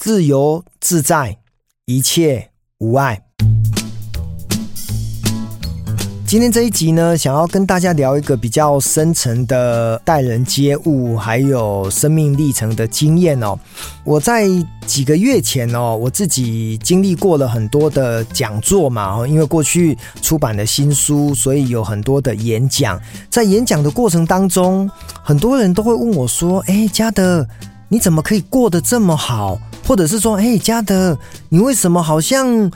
自由自在，一切无碍。今天这一集呢，想要跟大家聊一个比较深层的待人接物，还有生命历程的经验哦。我在几个月前哦，我自己经历过了很多的讲座嘛，因为过去出版了新书，所以有很多的演讲。在演讲的过程当中，很多人都会问我说：“哎，嘉德，你怎么可以过得这么好？”或者是说：“哎，嘉德，你为什么好像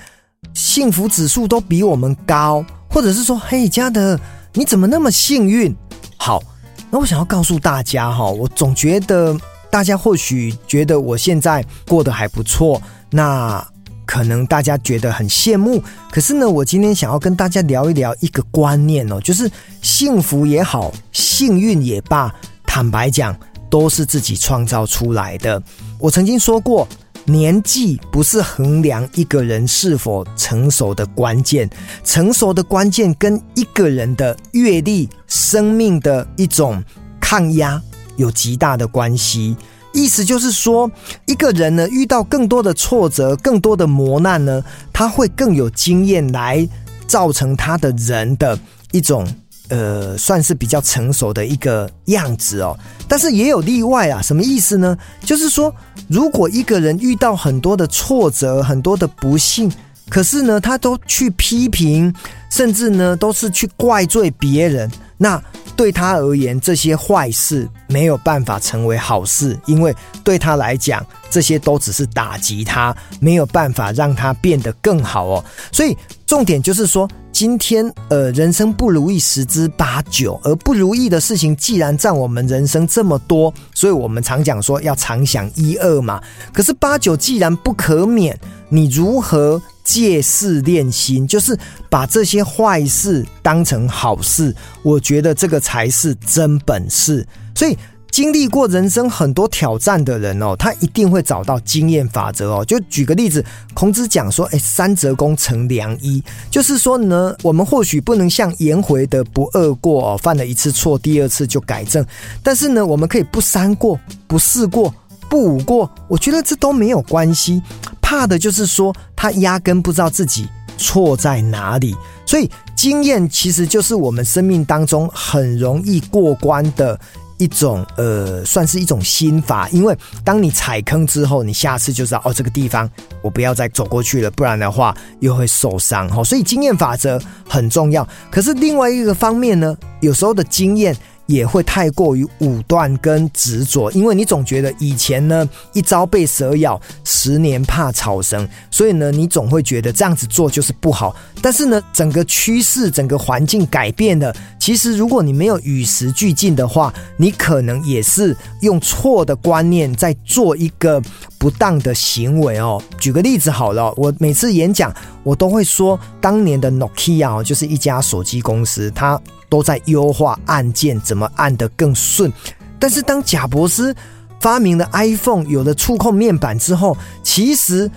幸福指数都比我们高？”或者是说，嘿，嘉德，你怎么那么幸运？好，那我想要告诉大家哈，我总觉得大家或许觉得我现在过得还不错，那可能大家觉得很羡慕。可是呢，我今天想要跟大家聊一聊一个观念哦，就是幸福也好，幸运也罢，坦白讲，都是自己创造出来的。我曾经说过。年纪不是衡量一个人是否成熟的关键，成熟的关键跟一个人的阅历、生命的一种抗压有极大的关系。意思就是说，一个人呢，遇到更多的挫折、更多的磨难呢，他会更有经验来造成他的人的一种。呃，算是比较成熟的一个样子哦，但是也有例外啊。什么意思呢？就是说，如果一个人遇到很多的挫折、很多的不幸，可是呢，他都去批评，甚至呢，都是去怪罪别人，那对他而言，这些坏事没有办法成为好事，因为对他来讲，这些都只是打击他，没有办法让他变得更好哦。所以，重点就是说。今天，呃，人生不如意十之八九，而不如意的事情既然占我们人生这么多，所以我们常讲说要常想一二嘛。可是八九既然不可免，你如何借势练心？就是把这些坏事当成好事，我觉得这个才是真本事。所以。经历过人生很多挑战的人哦，他一定会找到经验法则哦。就举个例子，孔子讲说：“哎，三折肱成良医。”就是说呢，我们或许不能像颜回的不貳过哦，犯了一次错，第二次就改正。但是呢，我们可以不三过、不四过、不五过。我觉得这都没有关系。怕的就是说他压根不知道自己错在哪里。所以经验其实就是我们生命当中很容易过关的。一种呃，算是一种心法，因为当你踩坑之后，你下次就知道哦，这个地方我不要再走过去了，不然的话又会受伤哈。所以经验法则很重要。可是另外一个方面呢，有时候的经验。也会太过于武断跟执着，因为你总觉得以前呢，一朝被蛇咬，十年怕草绳，所以呢，你总会觉得这样子做就是不好。但是呢，整个趋势、整个环境改变了，其实如果你没有与时俱进的话，你可能也是用错的观念在做一个不当的行为哦。举个例子好了，我每次演讲，我都会说，当年的 Nokia 就是一家手机公司，它。都在优化按键，怎么按得更顺。但是当贾伯斯发明了 iPhone，有了触控面板之后，其实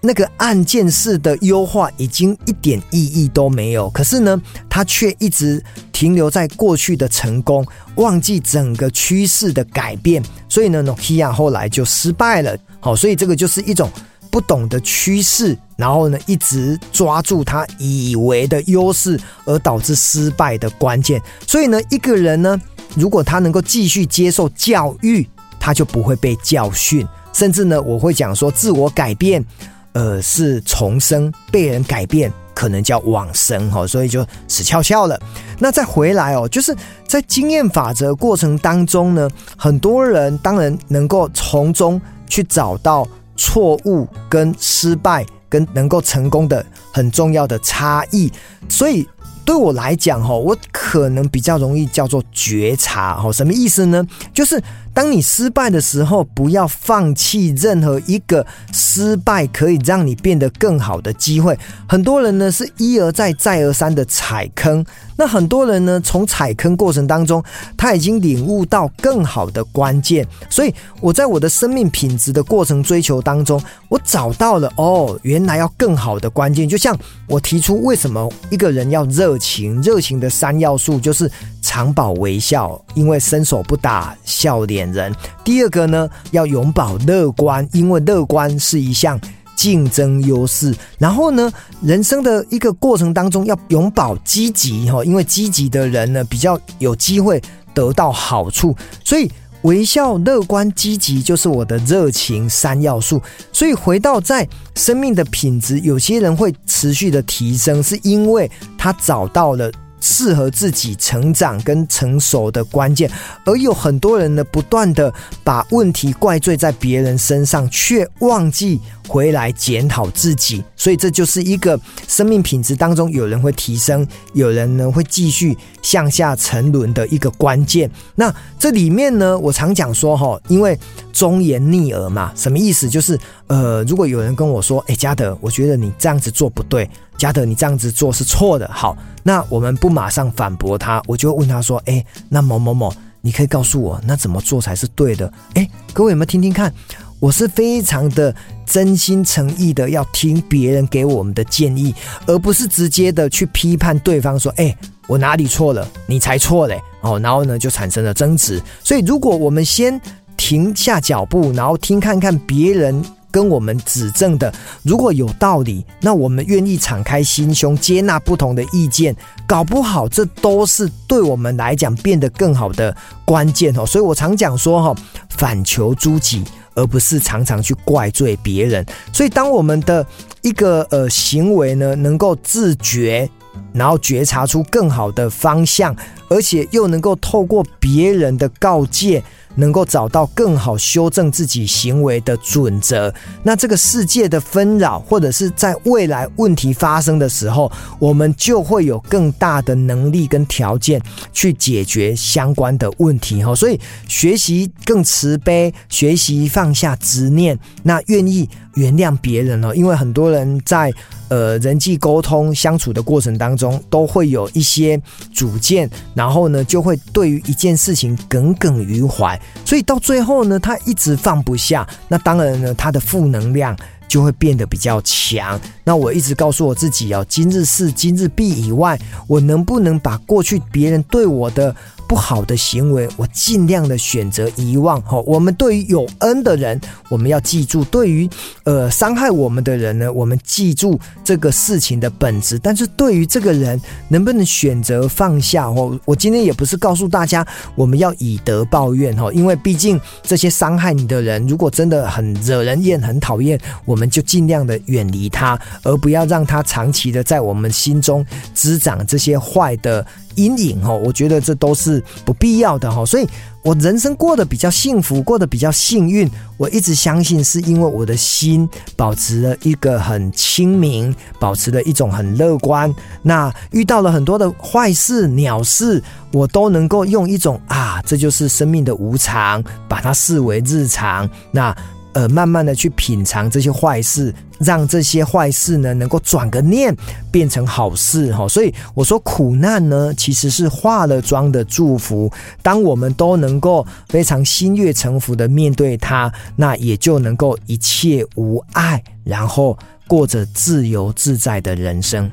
那个按键式的优化已经一点意义都没有。可是呢，他却一直停留在过去的成功，忘记整个趋势的改变。所以呢，Nokia 后来就失败了。好，所以这个就是一种。不懂得趋势，然后呢，一直抓住他以为的优势，而导致失败的关键。所以呢，一个人呢，如果他能够继续接受教育，他就不会被教训。甚至呢，我会讲说，自我改变，呃，是重生；被人改变，可能叫往生。哈，所以就死翘翘了。那再回来哦，就是在经验法则过程当中呢，很多人当然能够从中去找到。错误跟失败跟能够成功的很重要的差异，所以对我来讲哈，我可能比较容易叫做觉察哈，什么意思呢？就是。当你失败的时候，不要放弃任何一个失败可以让你变得更好的机会。很多人呢是一而再、再而三的踩坑，那很多人呢从踩坑过程当中，他已经领悟到更好的关键。所以我在我的生命品质的过程追求当中，我找到了哦，原来要更好的关键。就像我提出为什么一个人要热热情，热情的三要素就是常保微笑，因为伸手不打笑脸人。第二个呢，要永葆乐观，因为乐观是一项竞争优势。然后呢，人生的一个过程当中要永葆积极哈，因为积极的人呢比较有机会得到好处。所以微笑、乐观、积极就是我的热情三要素。所以回到在生命的品质，有些人会持续的提升，是因为他找到了。适合自己成长跟成熟的关键，而有很多人呢，不断的把问题怪罪在别人身上，却忘记回来检讨自己。所以这就是一个生命品质当中，有人会提升，有人呢会继续向下沉沦的一个关键。那这里面呢，我常讲说哈，因为忠言逆耳嘛，什么意思？就是呃，如果有人跟我说，哎，嘉德，我觉得你这样子做不对。嘉德，你这样子做是错的。好，那我们不马上反驳他，我就问他说：“诶，那某某某，你可以告诉我，那怎么做才是对的？”诶，各位有没有听听看？我是非常的真心诚意的要听别人给我们的建议，而不是直接的去批判对方说：“诶，我哪里错了？你才错嘞！”哦，然后呢就产生了争执。所以，如果我们先停下脚步，然后听看看别人。跟我们指正的，如果有道理，那我们愿意敞开心胸接纳不同的意见，搞不好这都是对我们来讲变得更好的关键哦。所以我常讲说哈，反求诸己，而不是常常去怪罪别人。所以当我们的一个呃行为呢，能够自觉，然后觉察出更好的方向，而且又能够透过别人的告诫。能够找到更好修正自己行为的准则，那这个世界的纷扰，或者是在未来问题发生的时候，我们就会有更大的能力跟条件去解决相关的问题哈。所以学习更慈悲，学习放下执念，那愿意原谅别人了，因为很多人在。呃，人际沟通相处的过程当中，都会有一些主见，然后呢，就会对于一件事情耿耿于怀，所以到最后呢，他一直放不下。那当然呢，他的负能量就会变得比较强。那我一直告诉我自己哦，今日事今日毕以外，我能不能把过去别人对我的不好的行为，我尽量的选择遗忘。哈，我们对于有恩的人，我们要记住；对于呃伤害我们的人呢，我们记住这个事情的本质。但是对于这个人，能不能选择放下？哦，我今天也不是告诉大家我们要以德报怨。哈，因为毕竟这些伤害你的人，如果真的很惹人厌、很讨厌，我们就尽量的远离他，而不要让他长期的在我们心中滋长这些坏的。阴影哦，我觉得这都是不必要的哈，所以我人生过得比较幸福，过得比较幸运。我一直相信是因为我的心保持了一个很清明，保持了一种很乐观。那遇到了很多的坏事、鸟事，我都能够用一种啊，这就是生命的无常，把它视为日常。那。呃，慢慢的去品尝这些坏事，让这些坏事呢能够转个念，变成好事哈。所以我说苦难呢，其实是化了妆的祝福。当我们都能够非常心悦诚服的面对它，那也就能够一切无碍，然后过着自由自在的人生。